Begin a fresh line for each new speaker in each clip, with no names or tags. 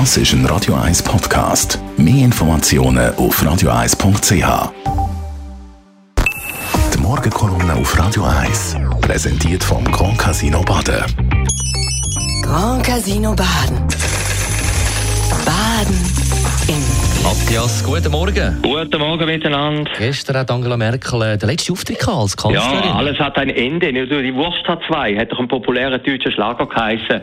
Das ist ein Radio 1 Podcast. Mehr Informationen auf radio1.ch. Die Morgenkolumne auf Radio 1 präsentiert vom Grand Casino Baden.
Grand Casino Baden. Baden im
Matthias, guten Morgen.
Guten Morgen miteinander.
Gestern hat Angela Merkel äh, den letzten Auftritt gehabt als Kanzlerin.
Ja, alles hat ein Ende. Also die Wurst hat zwei, hat doch ein populärer deutscher Schlager geheißen.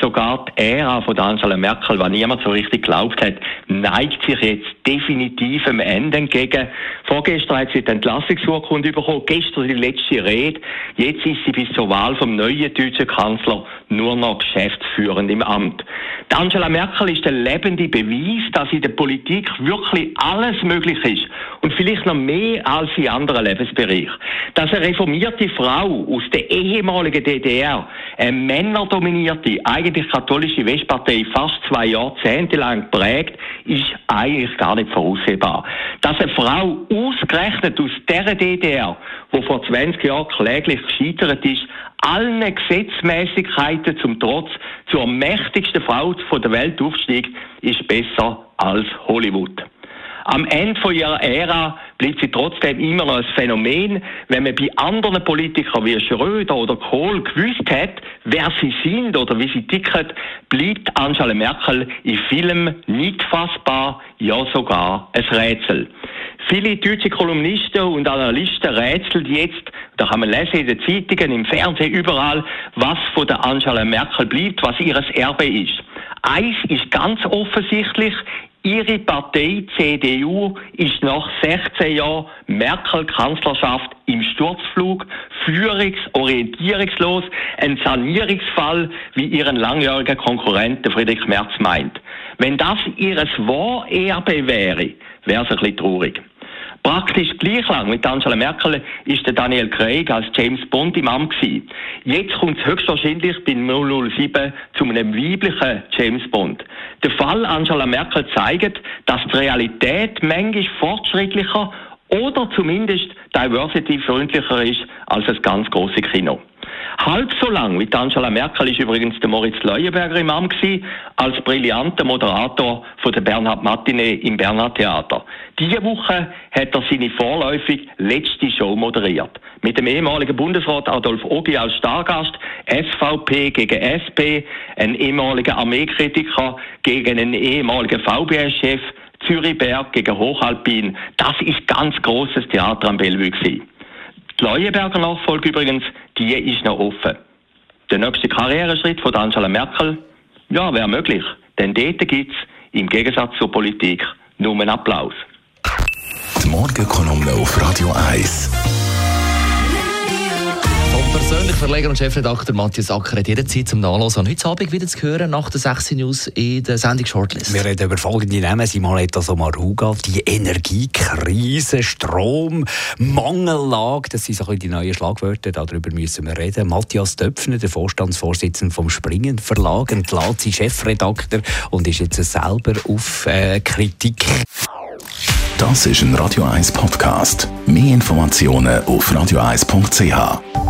Sogar die Ära von Angela Merkel, was niemand so richtig glaubt hat, neigt sich jetzt definitiv am Ende entgegen. Vorgestern hat sie die Entlassungsurkunde bekommen, gestern die letzte Rede. Jetzt ist sie bis zur Wahl vom neuen deutschen Kanzler nur noch geschäftsführend im Amt. Die Angela Merkel ist der lebende Beweis, dass in der Politik wirklich alles möglich ist und vielleicht noch mehr als in anderen Lebensbereichen. Dass eine reformierte Frau aus der ehemaligen DDR, eine männerdominierte, eigentlich katholische Westpartei fast zwei Jahrzehnte lang prägt, ist eigentlich gar nicht voraussehbar. Dass eine Frau ausgerechnet aus der DDR, wo vor 20 Jahren kläglich gescheitert ist, allen Gesetzmäßigkeiten zum Trotz zur mächtigsten Frau der Welt aufstieg, ist besser als Hollywood. Am Ende von ihrer Ära bleibt sie trotzdem immer noch ein Phänomen. Wenn man bei anderen Politikern wie Schröder oder Kohl gewusst hat, wer sie sind oder wie sie ticken, bleibt Angela Merkel in vielem nicht fassbar, ja sogar ein Rätsel. Viele deutsche Kolumnisten und Analysten rätseln jetzt, da kann man lesen in den Zeitungen, im Fernsehen, überall, was von der Angela Merkel bleibt, was ihres Erbe ist. Eins ist ganz offensichtlich, Ihre Partei CDU ist nach 16 Jahren Merkel-Kanzlerschaft im Sturzflug, führungsorientierungslos, ein Sanierungsfall, wie Ihren langjährigen Konkurrenten Friedrich Merz meint. Wenn das Ihres Wahrerbe wäre, wäre es ein bisschen traurig. Praktisch gleich lang mit Angela Merkel ist der Daniel Craig als James Bond im Amt gewesen. Jetzt kommt es höchstwahrscheinlich bei 007 zu einem weiblichen James Bond. Der Fall Angela Merkel zeigt, dass die Realität manchmal fortschrittlicher oder zumindest diversity-freundlicher ist als das ganz große Kino. Halb so lang wie Angela Merkel ist übrigens der Moritz Leuenberger im Amt gewesen, als brillanter Moderator von der Bernhard Matinee im Bernhard Theater. Diese Woche hat er seine vorläufig letzte Show moderiert. Mit dem ehemaligen Bundesrat Adolf Ogi als Stargast, SVP gegen SP, ein ehemaliger Armeekritiker gegen einen ehemaligen VBS-Chef, Zürichberg gegen Hochalpin. Das ist ganz großes Theater am Bellevue gewesen. Die Leuenberger Nachfolge übrigens, die ist noch offen. Der nächste Karriereschritt von Angela Merkel, ja, wäre möglich. Denn dort gibt es im Gegensatz zur Politik nur einen Applaus.
Die Morgenkolumne auf Radio 1
persönlich Verleger und Chefredakteur Matthias Acker hat jederzeit zum Nachlesen und heute Abend wieder zu hören nach der 6 News in der Sendung Shortlist.
Wir reden über folgende Namen. Simon Etaso Maruga, die Energiekrise, Strom, Mangellage, das sind so ein die neuen Schlagwörter, darüber müssen wir reden. Matthias Döpfner, der Vorstandsvorsitzende vom Springen Verlag, entlädt sein Chefredakteur und ist jetzt selber auf äh, Kritik.
Das ist ein Radio 1 Podcast. Mehr Informationen auf radio1.ch.